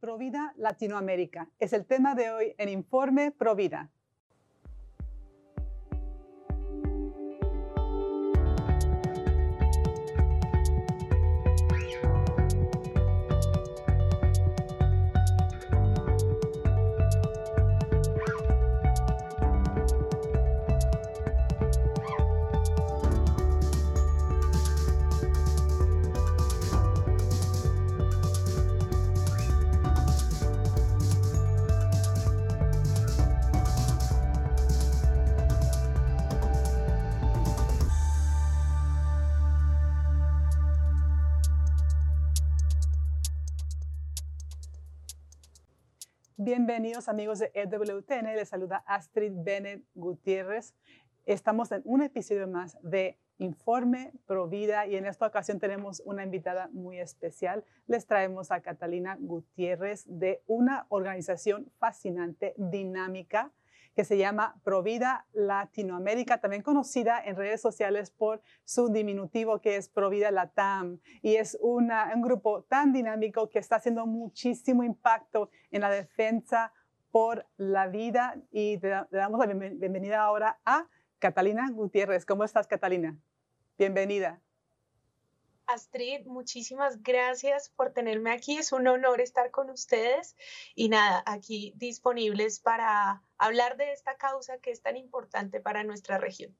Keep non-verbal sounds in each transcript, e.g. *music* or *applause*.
Provida Latinoamérica. Es el tema de hoy en Informe Provida. Bienvenidos amigos de EWTN, les saluda Astrid Bennett Gutiérrez. Estamos en un episodio más de Informe Provida y en esta ocasión tenemos una invitada muy especial. Les traemos a Catalina Gutiérrez de una organización fascinante, dinámica, que se llama Provida Latinoamérica, también conocida en redes sociales por su diminutivo que es Provida Latam. Y es un grupo tan dinámico que está haciendo muchísimo impacto en la defensa por la vida. Y le damos la bienvenida ahora a Catalina Gutiérrez. ¿Cómo estás, Catalina? Bienvenida. Astrid, muchísimas gracias por tenerme aquí. Es un honor estar con ustedes y nada, aquí disponibles para hablar de esta causa que es tan importante para nuestra región.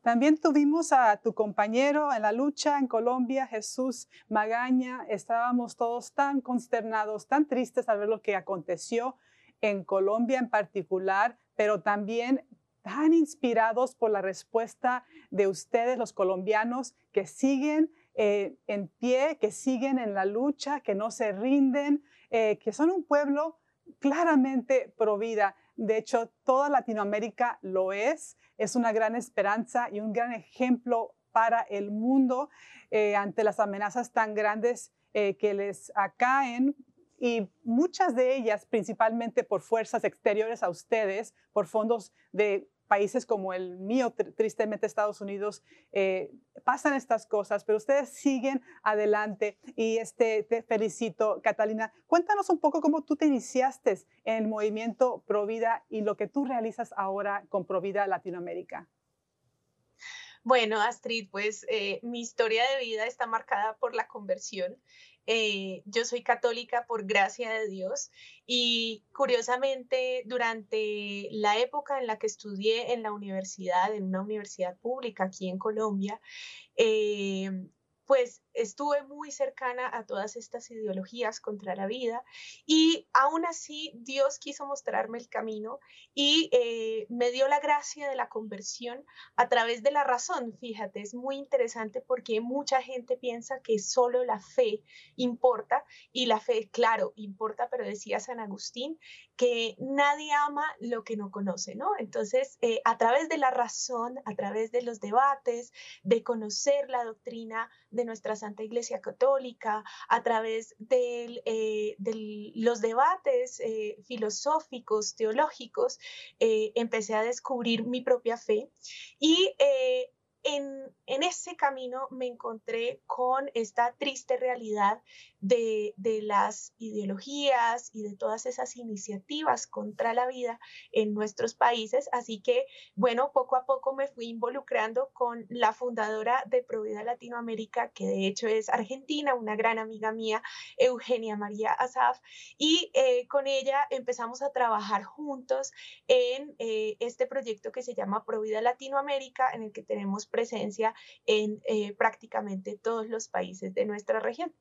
También tuvimos a tu compañero en la lucha en Colombia, Jesús Magaña. Estábamos todos tan consternados, tan tristes al ver lo que aconteció en Colombia en particular, pero también tan inspirados por la respuesta de ustedes, los colombianos, que siguen eh, en pie, que siguen en la lucha, que no se rinden, eh, que son un pueblo claramente pro vida. De hecho, toda Latinoamérica lo es. Es una gran esperanza y un gran ejemplo para el mundo eh, ante las amenazas tan grandes que les acaen y muchas de ellas principalmente por fuerzas exteriores a ustedes, por fondos de países como el mío, tristemente Estados Unidos, eh, pasan estas cosas, pero ustedes siguen adelante y este, te felicito, Catalina. Cuéntanos un poco cómo tú te iniciaste en el movimiento Provida y lo que tú realizas ahora con Provida Latinoamérica. Bueno, Astrid, pues eh, mi historia de vida está marcada por la conversión. Eh, yo soy católica por gracia de Dios y curiosamente durante la época en la que estudié en la universidad, en una universidad pública aquí en Colombia, eh, pues estuve muy cercana a todas estas ideologías contra la vida y aún así Dios quiso mostrarme el camino y eh, me dio la gracia de la conversión a través de la razón. Fíjate, es muy interesante porque mucha gente piensa que solo la fe importa y la fe, claro, importa, pero decía San Agustín que nadie ama lo que no conoce, ¿no? Entonces, eh, a través de la razón, a través de los debates, de conocer la doctrina de nuestras Santa Iglesia Católica, a través de eh, los debates eh, filosóficos, teológicos, empecé a descubrir mi propia fe y en, en, ese camino me encontré con esta triste realidad de, las ideologías y de todas esas iniciativas contra la vida en nuestros países. Así que, bueno, poco a poco me fui involucrando con la fundadora de Provida Latinoamérica, que de hecho es argentina, una gran amiga mía, Eugenia María Azaf, y eh, con ella empezamos a trabajar juntos en eh, este proyecto que se llama Provida Latinoamérica, en el que tenemos presencia en eh, prácticamente todos los países de nuestra región.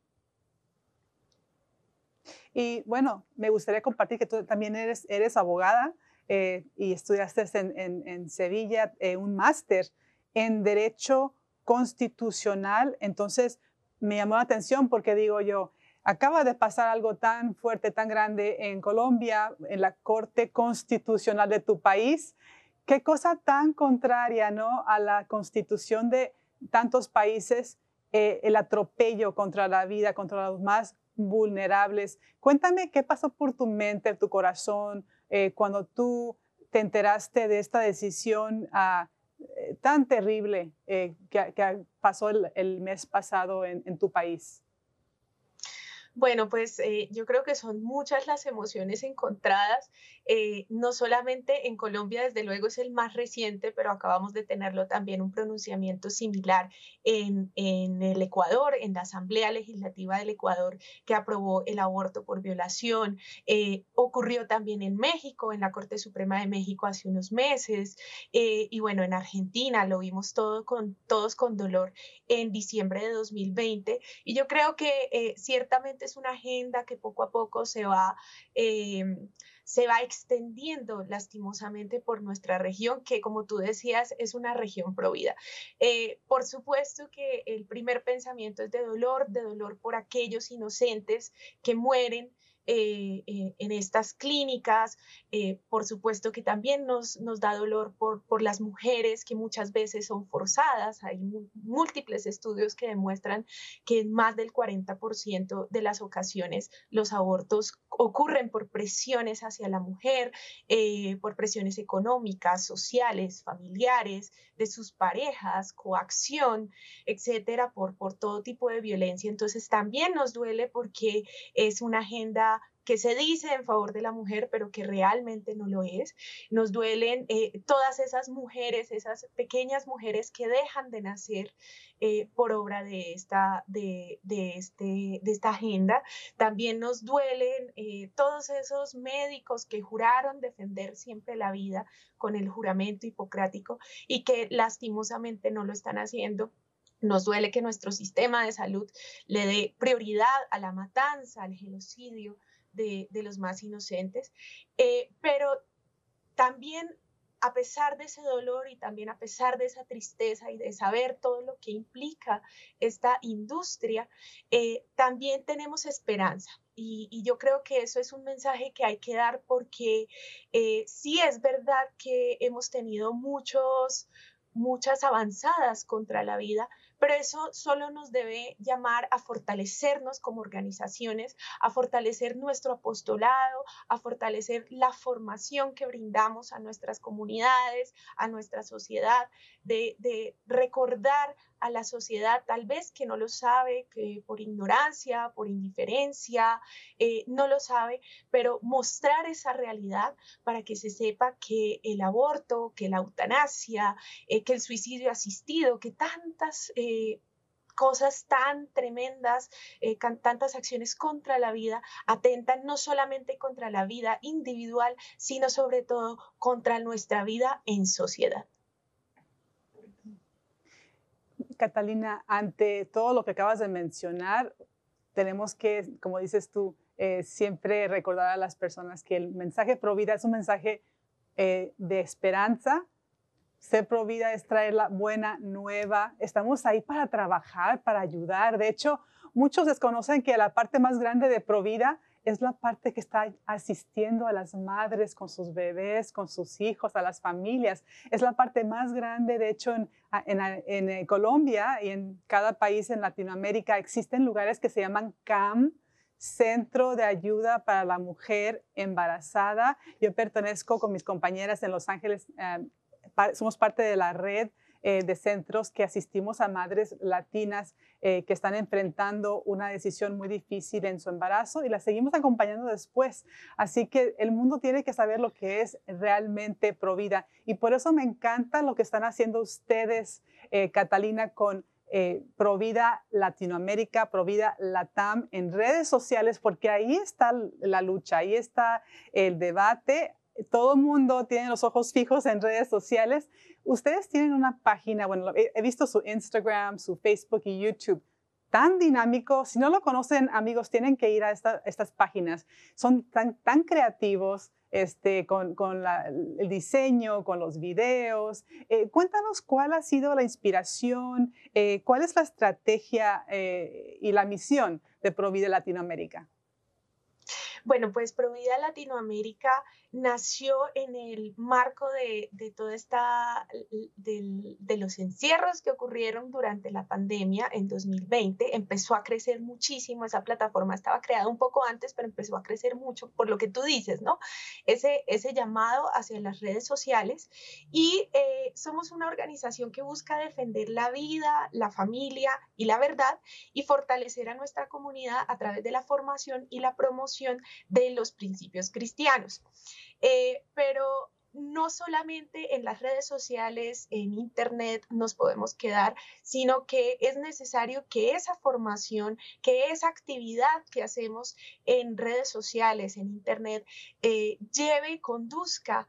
Y bueno, me gustaría compartir que tú también eres, abogada eh, y estudiaste en, en, Sevilla eh, un máster en Derecho Constitucional. Entonces, me llamó la atención porque digo yo, acaba de pasar algo tan fuerte, tan grande en Colombia, en la Corte Constitucional de tu país. Qué cosa tan contraria, ¿no? A la constitución de tantos países, eh, el atropello contra la vida, contra los más vulnerables. Cuéntame qué pasó por tu mente, tu corazón, eh, cuando tú te enteraste de esta decisión ah, eh, tan terrible eh, que, pasó el, mes pasado en, tu país. Bueno, pues eh, yo creo que son muchas las emociones encontradas. Eh, no solamente en Colombia, desde luego es el más reciente, pero acabamos de tenerlo también un pronunciamiento similar en, el Ecuador, en la Asamblea Legislativa del Ecuador, que aprobó el aborto por violación. Eh, ocurrió también en México, en la Corte Suprema de México hace unos meses. y bueno, en Argentina lo vimos todo con, todos con dolor en diciembre de 2020. Y yo creo que ciertamente es una agenda que poco a poco se va, em, se va extendiendo lastimosamente por nuestra región, que como tú decías es una región provida. Eh, por supuesto que el primer pensamiento es de dolor, de dolor por aquellos inocentes que mueren, eh, eh, en estas clínicas. Eh, por supuesto que también nos, nos da dolor por, por, las mujeres que muchas veces son forzadas. Hay múltiples estudios que demuestran que en más del 40% de las ocasiones los abortos ocurren por presiones hacia la mujer, por presiones económicas, sociales, familiares, de sus parejas, coacción, etcétera, por, por todo tipo de violencia. Entonces también nos duele porque es una agenda que se dice en favor de la mujer, pero que realmente no lo es. Nos duelen eh, todas esas mujeres, esas pequeñas mujeres que dejan de nacer eh, por obra de esta, de, este, de esta agenda. También nos duelen eh, todos esos médicos que juraron defender siempre la vida con el juramento hipocrático y que lastimosamente no lo están haciendo nos duele que nuestro sistema de salud le dé prioridad a la matanza, al genocidio, de, los más inocentes, eh, pero también a pesar de ese dolor y también a pesar de esa tristeza y de saber todo lo que implica esta industria, eh, también tenemos esperanza. Y, yo creo que eso es un mensaje que hay que dar porque eh, sí es verdad que hemos tenido muchos, muchas avanzadas contra la vida, pero eso solo nos debe llamar a fortalecernos como organizaciones, a fortalecer nuestro apostolado, a fortalecer la formación que brindamos a nuestras comunidades, a nuestra sociedad, de, recordar a la sociedad, tal vez que no lo sabe, que por ignorancia, por indiferencia, eh, no lo sabe, pero mostrar esa realidad para que se sepa que el aborto, que la eutanasia, eh, que el suicidio asistido, que tantas... Eh, cosas tan tremendas, tantas acciones contra la vida, atentan no solamente contra la vida individual, sino sobre todo contra nuestra vida en sociedad. Catalina, ante todo lo que acabas de mencionar, tenemos que, como dices tú, eh, siempre recordar a las personas que el mensaje pro vida es un mensaje eh, de esperanza. Ser pro vida es traer la buena nueva. Estamos ahí para trabajar, para ayudar. De hecho, muchos desconocen que la parte más grande de pro vida es la parte que está asistiendo a las madres con sus bebés, con sus hijos, a las familias. Es la parte más grande, de hecho, en, eh, Colombia y en cada país en Latinoamérica existen lugares que se llaman CAM, Centro de Ayuda para la Mujer Embarazada. Yo pertenezco con mis compañeras en Los Ángeles, eh, somos parte de la red eh, de centros que asistimos a madres latinas eh, que están enfrentando una decisión muy difícil en su embarazo y las seguimos acompañando después. Así que el mundo tiene que saber lo que es realmente Provida. Y por eso me encanta lo que están haciendo ustedes, eh, Catalina, con Provida Latinoamérica, Provida Latam en redes sociales, porque ahí está la lucha, ahí está el debate. Todo el mundo tiene los ojos fijos en redes sociales Ustedes tienen una página, bueno, he visto su Instagram, su Facebook y YouTube tan dinámico. Si no lo conocen, amigos, tienen que ir a estas páginas. Son tan, creativos este, con, con el diseño, con los videos. Eh, cuéntanos cuál ha sido la inspiración, eh, cuál es la estrategia eh, y la misión de Provide Latinoamérica. Bueno, pues Provida Latinoamérica nació en el marco de, de toda esta, de, de, los encierros que ocurrieron durante la pandemia en 2020. Empezó a crecer muchísimo, esa plataforma estaba creada un poco antes, pero empezó a crecer mucho por lo que tú dices, ¿no? Ese, ese llamado hacia las redes sociales. Y eh, somos una organización que busca defender la vida, la familia y la verdad y fortalecer a nuestra comunidad a través de la formación y la promoción de los principios cristianos. Eh, pero no solamente en las redes sociales, en Internet nos podemos quedar, sino que es necesario que esa formación, que esa actividad que hacemos en redes sociales, en Internet, eh, lleve y conduzca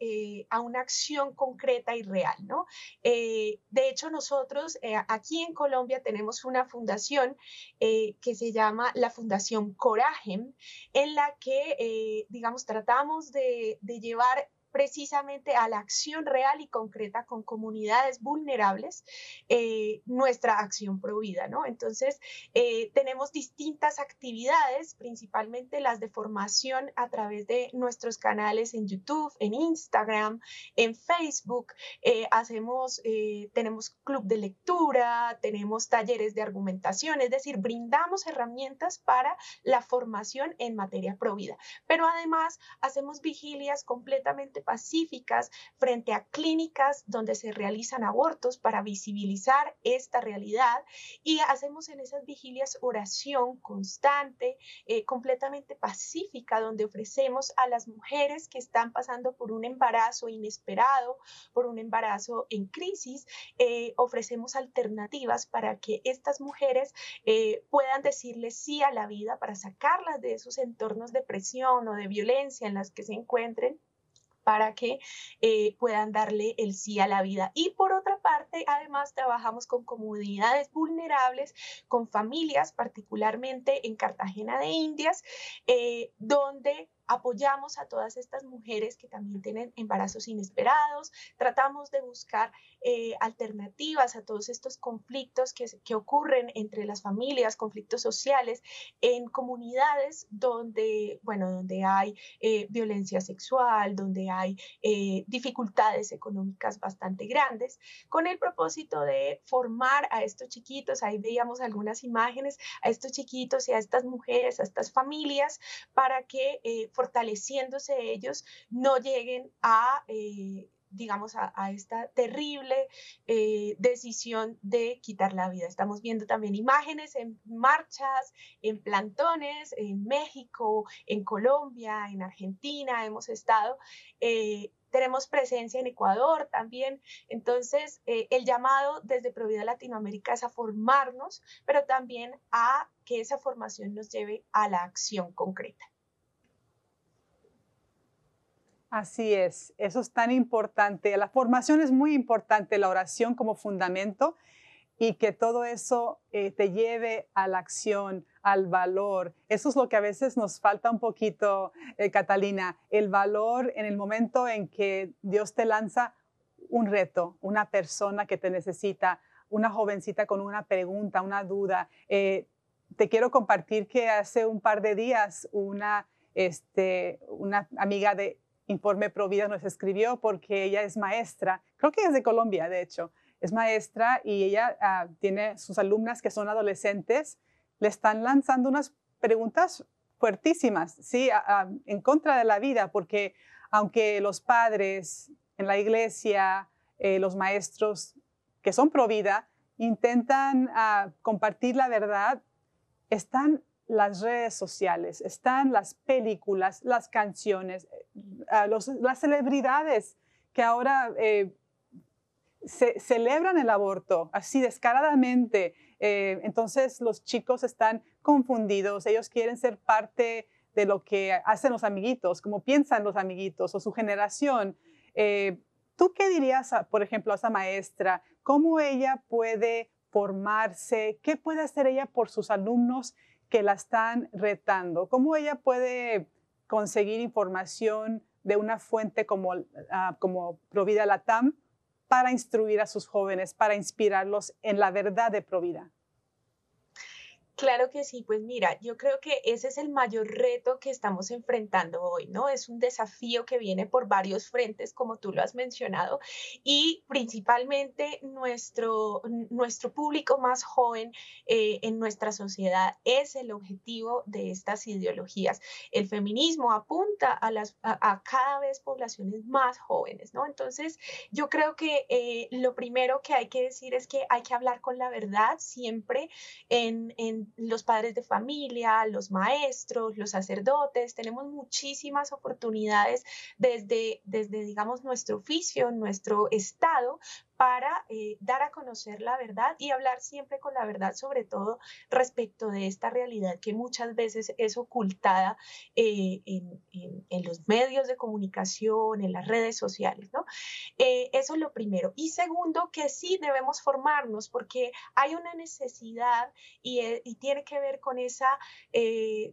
eh, a, una acción concreta y real, ¿no? Eh, de hecho, nosotros eh, aquí en Colombia tenemos una fundación que se llama la Fundación Coragem, en la que, digamos, tratamos de llevar precisamente a la acción real y concreta con comunidades vulnerables eh, nuestra acción provida, ¿no? Entonces, eh, tenemos distintas actividades, principalmente las de formación a través de nuestros canales en YouTube, en Instagram, en Facebook. Eh, hacemos, tenemos club de lectura, tenemos talleres de argumentación, es decir, brindamos herramientas para la formación en materia provida. Pero además, hacemos vigilias completamente pacíficas frente a clínicas donde se realizan abortos para visibilizar esta realidad y hacemos en esas vigilias oración constante, eh, completamente pacífica, donde ofrecemos a las mujeres que están pasando por un embarazo inesperado, por un embarazo en crisis, eh, ofrecemos alternativas para que estas mujeres eh, puedan decirle sí a la vida, para sacarlas de esos entornos de presión o de violencia en las que se encuentren para que eh, puedan darle el sí a la vida. Y por otra parte, además trabajamos con comunidades vulnerables, con familias, particularmente en Cartagena de Indias, eh, donde apoyamos a todas estas mujeres que también tienen embarazos inesperados, tratamos de buscar eh, alternativas a todos estos conflictos que, que, ocurren entre las familias, conflictos sociales, en comunidades donde, bueno, donde hay eh, violencia sexual, donde hay eh, dificultades económicas bastante grandes, con el propósito de formar a estos chiquitos, ahí veíamos algunas imágenes, a estos chiquitos y a estas mujeres, a estas familias, para que fortaleciéndose ellos, no lleguen a... Eh, digamos, a, esta terrible eh, decisión de quitar la vida. Estamos viendo también imágenes en marchas, en plantones, en México, en Colombia, en Argentina, hemos estado. Eh, tenemos presencia en Ecuador también. Entonces, el llamado desde Provida Latinoamérica es a formarnos, pero también a que esa formación nos lleve a la acción concreta. Así es, eso es tan importante. La formación es muy importante, la oración como fundamento y que todo eso eh, te lleve a la acción, al valor. Eso es lo que a veces nos falta un poquito, eh, Catalina, el valor en el momento en que Dios te lanza un reto, una persona que te necesita, una jovencita con una pregunta, una duda. Eh, te quiero compartir que hace un par de días una, este, una amiga de Informe Provida nos escribió porque ella es maestra, creo que es de Colombia, de hecho, es maestra y ella ah, tiene sus alumnas que son adolescentes, le están lanzando unas preguntas fuertísimas, sí, en contra de la vida, porque aunque los padres en la iglesia, eh, los maestros que son Provida, intentan ah, compartir la verdad, están las redes sociales, están las películas, las canciones, eh, las celebridades que ahora eh, celebran el aborto así descaradamente. Eh, entonces los chicos están confundidos, ellos quieren ser parte de lo que hacen los amiguitos, como piensan los amiguitos o su generación. ¿Tú qué dirías, por ejemplo, a esa maestra? ¿Cómo ella puede formarse? ¿Qué puede hacer ella por sus alumnos? Que la están retando. ¿Cómo ella puede conseguir información de una fuente como, uh, como Provida Latam para instruir a sus jóvenes, para inspirarlos en la verdad de Provida? Claro que sí, pues mira, yo creo que ese es el mayor reto que estamos enfrentando hoy, ¿no? Es un desafío que viene por varios frentes, como tú lo has mencionado, y principalmente nuestro, nuestro público más joven eh, en nuestra sociedad es el objetivo de estas ideologías. El feminismo apunta a, las, a, cada vez poblaciones más jóvenes, ¿no? Entonces, yo creo que eh, lo primero que hay que decir es que hay que hablar con la verdad siempre en, en los padres de familia, los maestros, los sacerdotes, tenemos muchísimas oportunidades desde, desde digamos, nuestro oficio, nuestro estado, para eh, dar a conocer la verdad y hablar siempre con la verdad, sobre todo respecto de esta realidad que muchas veces es ocultada eh, en, los medios de comunicación, en las redes sociales, ¿no? Eh, eso es lo primero. Y segundo, que sí debemos formarnos porque hay una necesidad y, y tiene que ver con esa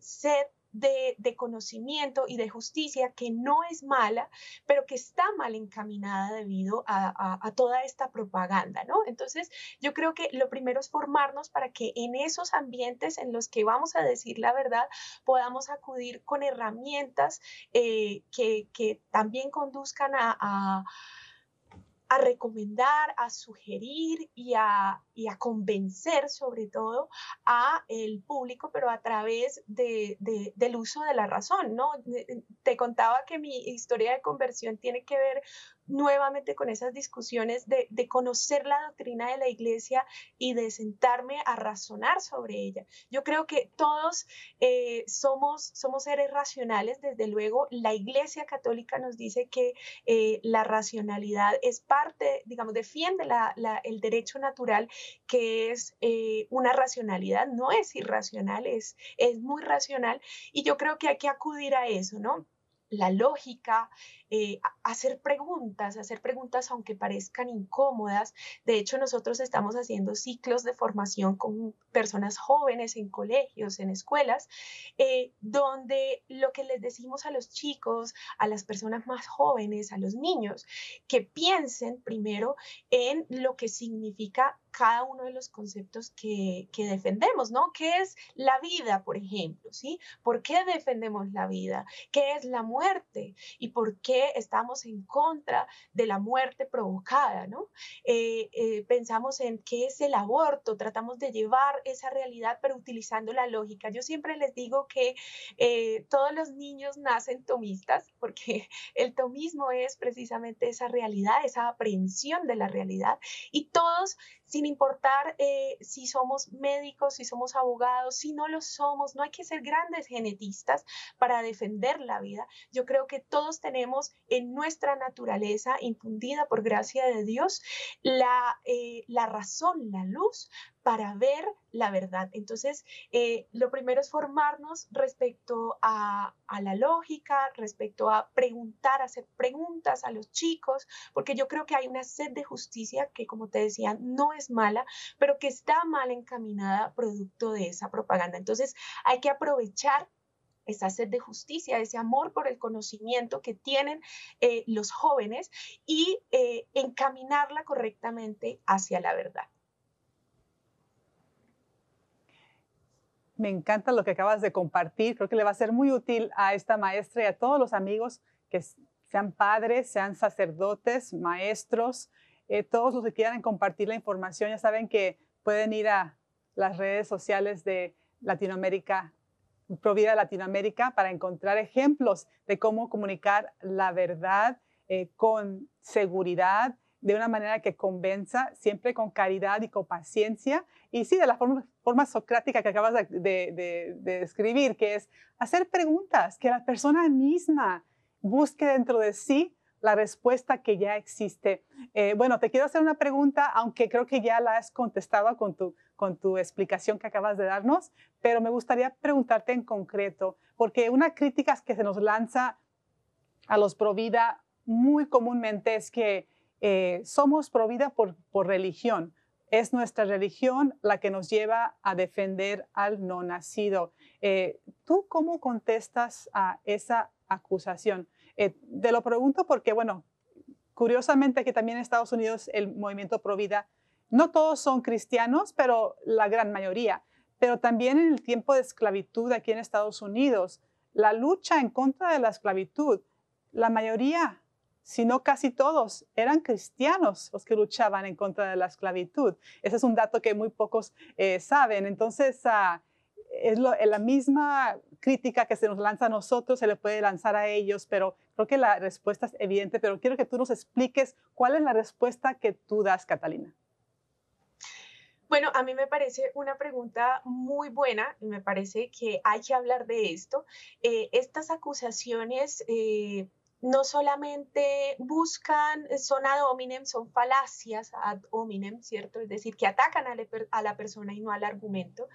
sed de, conocimiento y de justicia que no es mala, pero que está mal encaminada debido a, toda esta propaganda, ¿no? Entonces, yo creo que lo primero es formarnos para que en esos ambientes en los que vamos a decir la verdad podamos acudir con herramientas eh, que, también conduzcan a a recomendar, a sugerir y a, y a, convencer sobre todo a el público, pero a través de, del uso de la razón, ¿no? Te contaba que mi historia de conversión tiene que ver nuevamente con esas discusiones de, conocer la doctrina de la iglesia y de sentarme a razonar sobre ella. Yo creo que todos eh, somos, somos seres racionales, desde luego la iglesia católica nos dice que eh, la racionalidad es parte, digamos, defiende el derecho natural que es eh, una racionalidad, no es irracional, es, es muy racional y yo creo que hay que acudir a eso, ¿no? la lógica, eh, hacer preguntas, hacer preguntas aunque parezcan incómodas. De hecho, nosotros estamos haciendo ciclos de formación con personas jóvenes en colegios, en escuelas, eh, donde lo que les decimos a los chicos, a las personas más jóvenes, a los niños, que piensen primero en lo que significa cada uno de los conceptos que, que, defendemos, ¿no? ¿Qué es la vida, por ejemplo? ¿Sí? ¿Por qué defendemos la vida? ¿Qué es la muerte? ¿Y por qué estamos en contra de la muerte provocada, ¿no? Eh, eh, pensamos en qué es el aborto, tratamos de llevar esa realidad, pero utilizando la lógica. Yo siempre les digo que eh, todos los niños nacen tomistas, porque *laughs* el tomismo es precisamente esa realidad, esa aprehensión de la realidad, y todos sin importar eh, si somos médicos, si somos abogados, si no lo somos, no hay que ser grandes genetistas para defender la vida. Yo creo que todos tenemos en nuestra naturaleza, infundida por gracia de Dios, la, eh, la razón, la luz para ver la verdad. Entonces, eh, lo primero es formarnos respecto a, la lógica, respecto a preguntar, hacer preguntas a los chicos, porque yo creo que hay una sed de justicia que, como te decía, no es mala, pero que está mal encaminada producto de esa propaganda. Entonces, hay que aprovechar esa sed de justicia, ese amor por el conocimiento que tienen eh, los jóvenes y eh, encaminarla correctamente hacia la verdad. Me encanta lo que acabas de compartir. Creo que le va a ser muy útil a esta maestra y a todos los amigos que sean padres, sean sacerdotes, maestros, eh, todos los que quieran compartir la información. Ya saben que pueden ir a las redes sociales de Latinoamérica, Provida Latinoamérica, para encontrar ejemplos de cómo comunicar la verdad eh, con seguridad de una manera que convenza, siempre con caridad y con paciencia. Y sí, de la forma, forma socrática que acabas de, describir, que es hacer preguntas, que la persona misma busque dentro de sí la respuesta que ya existe. Eh, bueno, te quiero hacer una pregunta, aunque creo que ya la has contestado con tu, con tu explicación que acabas de darnos, pero me gustaría preguntarte en concreto, porque una crítica que se nos lanza a los Provida muy comúnmente es que eh, somos provida por, por religión. Es nuestra religión la que nos lleva a defender al no nacido. Eh, ¿Tú cómo contestas a esa acusación? Eh, te lo pregunto porque, bueno, curiosamente que también en Estados Unidos el movimiento Provida, no todos son cristianos, pero la gran mayoría. pero también en el tiempo de esclavitud aquí en Estados Unidos, la lucha en contra de la esclavitud, la mayoría, si no casi todos, eran cristianos los que luchaban en contra de la esclavitud. Ese es un dato que muy pocos eh, saben. Entonces, ah, es la misma crítica que se nos lanza a nosotros, se le puede lanzar a ellos, pero creo que la respuesta es evidente, pero quiero que tú nos expliques cuál es la respuesta que tú das, Catalina. Bueno, a mí me parece una pregunta muy buena y me parece que hay que hablar de esto. Eh, estas acusaciones eh, no solamente buscan, eh, son ad hominem, son falacias ad hominem, ¿cierto? Es decir, que atacan a, la persona y no al argumento.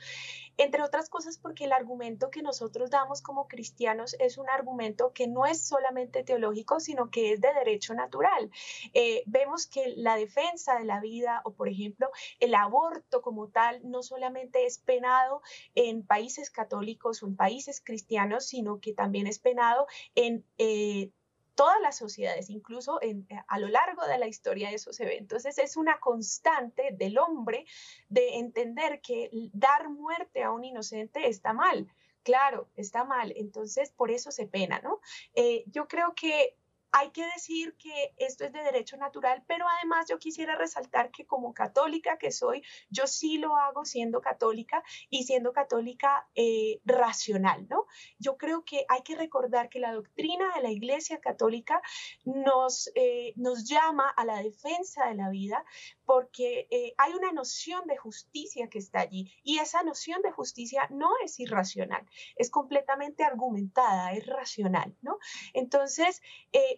Entre otras cosas porque el argumento que nosotros damos como cristianos es un argumento que no es solamente teológico, sino que es de derecho natural. Eh, vemos que la defensa de la vida o, por ejemplo, el aborto como tal no solamente es penado en países católicos o en países cristianos, sino que también es penado en... Eh, todas las sociedades, incluso eh, a lo largo de la historia de esos eventos. Entonces es una constante del hombre de entender que dar muerte a un inocente está mal. Claro, está mal. Entonces por eso se pena, ¿no? Eh, yo creo que hay que decir que esto es de derecho natural, pero además yo quisiera resaltar que como católica que soy, yo sí lo hago siendo católica y siendo católica eh, racional, ¿no? Yo creo que hay que recordar que la doctrina de la Iglesia Católica nos, eh, nos llama a la defensa de la vida porque eh, hay una noción de justicia que está allí y esa noción de justicia no es irracional, es completamente argumentada, es racional, ¿no? Entonces,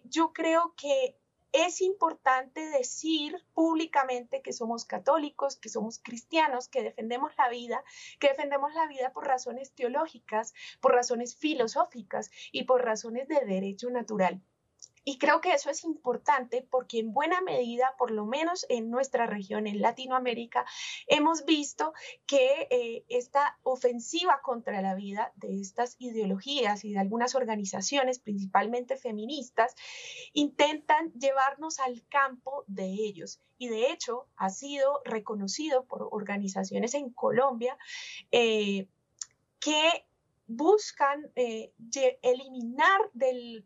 yo creo que es importante decir públicamente que somos católicos, que somos cristianos, que defendemos la vida, que defendemos la vida por razones teológicas, por razones filosóficas y por razones de derecho natural. Y creo que eso es importante porque en buena medida, por lo menos en nuestra región, en Latinoamérica, hemos visto que eh, esta ofensiva contra la vida de estas ideologías y de algunas organizaciones, principalmente feministas, intentan llevarnos al campo de ellos. Y de hecho ha sido reconocido por organizaciones en Colombia eh, que buscan eh, eliminar del,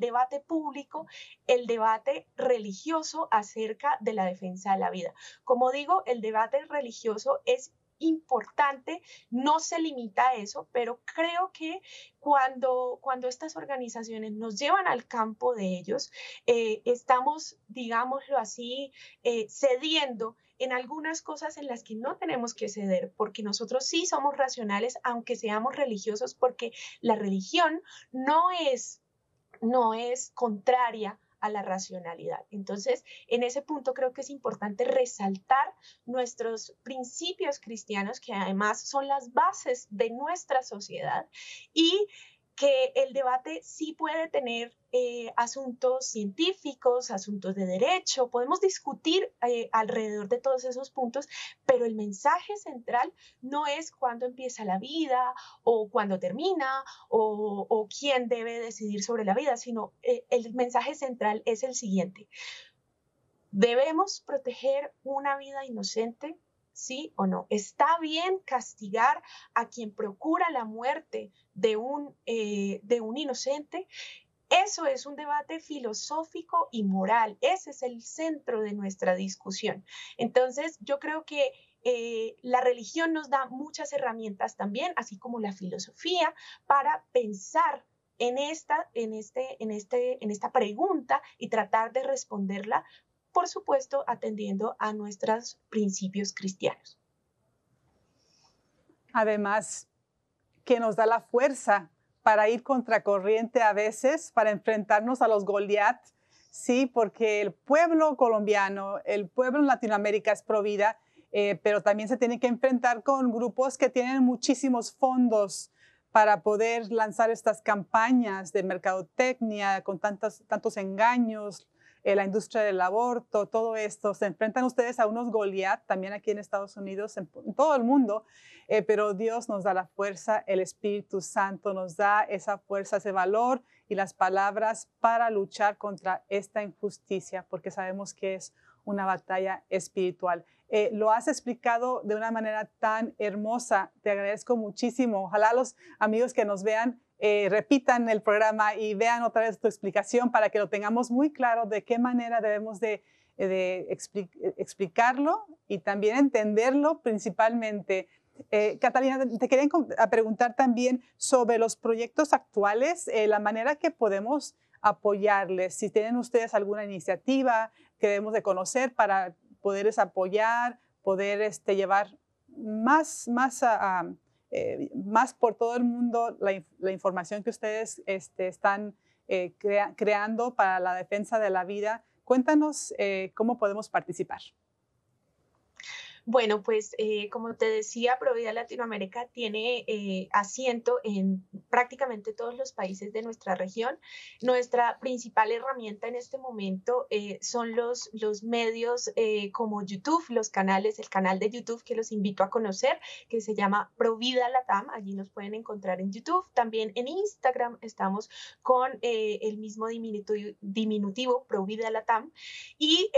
debate público el debate religioso acerca de la defensa de la vida. Como digo, el debate religioso es importante, no se limita a eso, pero creo que cuando, estas organizaciones nos llevan al campo de ellos, eh, estamos, digámoslo así, eh, cediendo en algunas cosas en las que no tenemos que ceder, porque nosotros sí somos racionales, aunque seamos religiosos, porque la religión no es, no es contraria a la racionalidad. Entonces, en ese punto creo que es importante resaltar nuestros principios cristianos, que además son las bases de nuestra sociedad, y que el debate sí puede tener eh, asuntos científicos, asuntos de derecho, podemos discutir eh, alrededor de todos esos puntos, pero el mensaje central no es cuándo empieza la vida o cuándo termina o, quién debe decidir sobre la vida, sino eh, el mensaje central es el siguiente. Debemos proteger una vida inocente ¿sí o no? ¿Está bien castigar a quien procura la muerte de un, eh, de un inocente? Eso es un debate filosófico y moral. Ese es el centro de nuestra discusión. Entonces, yo creo que eh, la religión nos da muchas herramientas también, así como la filosofía, para pensar en esta, en este, en este, en esta pregunta y tratar de responderla por supuesto atendiendo a nuestros principios cristianos. Además, que nos da la fuerza para ir contracorriente a veces, para enfrentarnos a los Goliat, sí, porque el pueblo colombiano, el pueblo en Latinoamérica es provida, eh, pero también se tiene que enfrentar con grupos que tienen muchísimos fondos para poder lanzar estas campañas de mercadotecnia con tantos, tantos engaños, eh, la industria del aborto, todo esto. Se enfrentan ustedes a unos Goliat también aquí en Estados Unidos, en, todo el mundo, eh, pero Dios nos da la fuerza, el Espíritu Santo nos da esa fuerza, ese valor y las palabras para luchar contra esta injusticia, porque sabemos que es una batalla espiritual. Eh, lo has explicado de una manera tan hermosa. Te agradezco muchísimo. Ojalá los amigos que nos vean eh, repitan el programa y vean otra vez tu explicación para que lo tengamos muy claro de qué manera debemos de, explicarlo y también entenderlo principalmente. Eh, Catalina, te quería preguntar también sobre los proyectos actuales, eh, la manera que podemos apoyarles. Si tienen ustedes alguna iniciativa que debemos de conocer para poderles apoyar, poder este, llevar más, más a eh, más por todo el mundo la, información que ustedes este, están eh, creando para la defensa de la vida. Cuéntanos eh, cómo podemos participar. Bueno, pues eh, como te decía, Provida Latinoamérica tiene eh, asiento en prácticamente todos los países de nuestra región. Nuestra principal herramienta en este momento eh, son los, los medios como YouTube, los canales, el canal de YouTube que los invito a conocer, que se llama Provida Latam. Allí nos pueden encontrar en YouTube. También en Instagram estamos con el mismo diminutivo, diminutivo Provida Latam. Y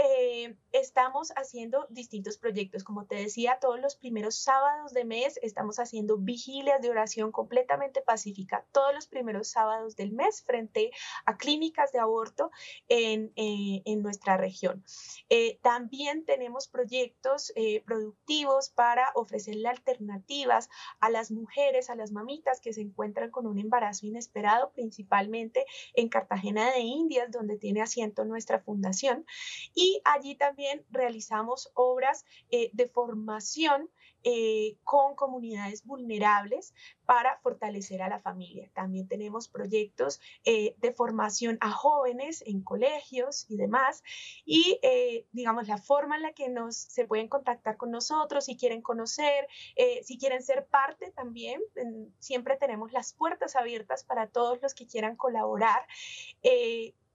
estamos haciendo distintos proyectos como te decía, todos los primeros sábados de mes estamos haciendo vigilias de oración completamente pacífica, todos los primeros sábados del mes frente a clínicas de aborto en, eh, nuestra región. Eh, también tenemos proyectos eh, productivos para ofrecerle alternativas a las mujeres, a las mamitas que se encuentran con un embarazo inesperado, principalmente en Cartagena de Indias, donde tiene asiento nuestra fundación. Y allí también realizamos obras de formación eh, con comunidades vulnerables para fortalecer a la familia. También tenemos proyectos eh, de formación a jóvenes en colegios y demás. Y eh, digamos, la forma en la que nos, se pueden contactar con nosotros, si quieren conocer, si quieren ser parte también, siempre tenemos las puertas abiertas para todos los que quieran colaborar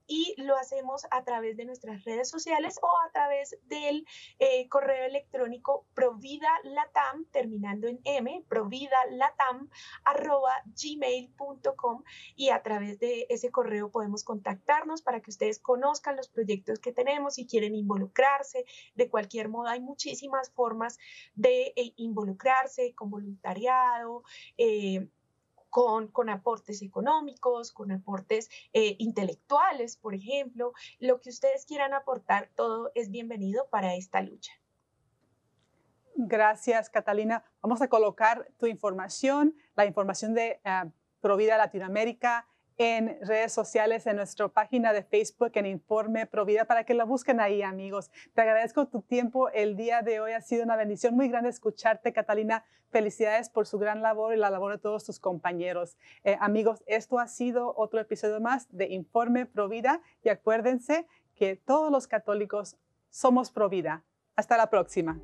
y lo hacemos a través de nuestras redes sociales o a través del eh, correo electrónico providalatam, terminando en m, providalatam, arroba gmail.com y a través de ese correo podemos contactarnos para que ustedes conozcan los proyectos que tenemos y quieren involucrarse. De cualquier modo, hay muchísimas formas de eh, involucrarse con voluntariado. Eh, con, aportes económicos, con aportes eh, intelectuales, por ejemplo. Lo que ustedes quieran aportar, todo es bienvenido para esta lucha. Gracias, Catalina. Vamos a colocar tu información, la información de uh, Provida Latinoamérica, en redes sociales, en nuestra página de Facebook, en Informe Provida, para que la busquen ahí, amigos. Te agradezco tu tiempo el día de hoy. Ha sido una bendición muy grande escucharte, Catalina. Felicidades por su gran labor y la labor de todos tus compañeros. Eh, amigos, esto ha sido otro episodio más de Informe Provida y acuérdense que todos los católicos somos Provida. Hasta la próxima.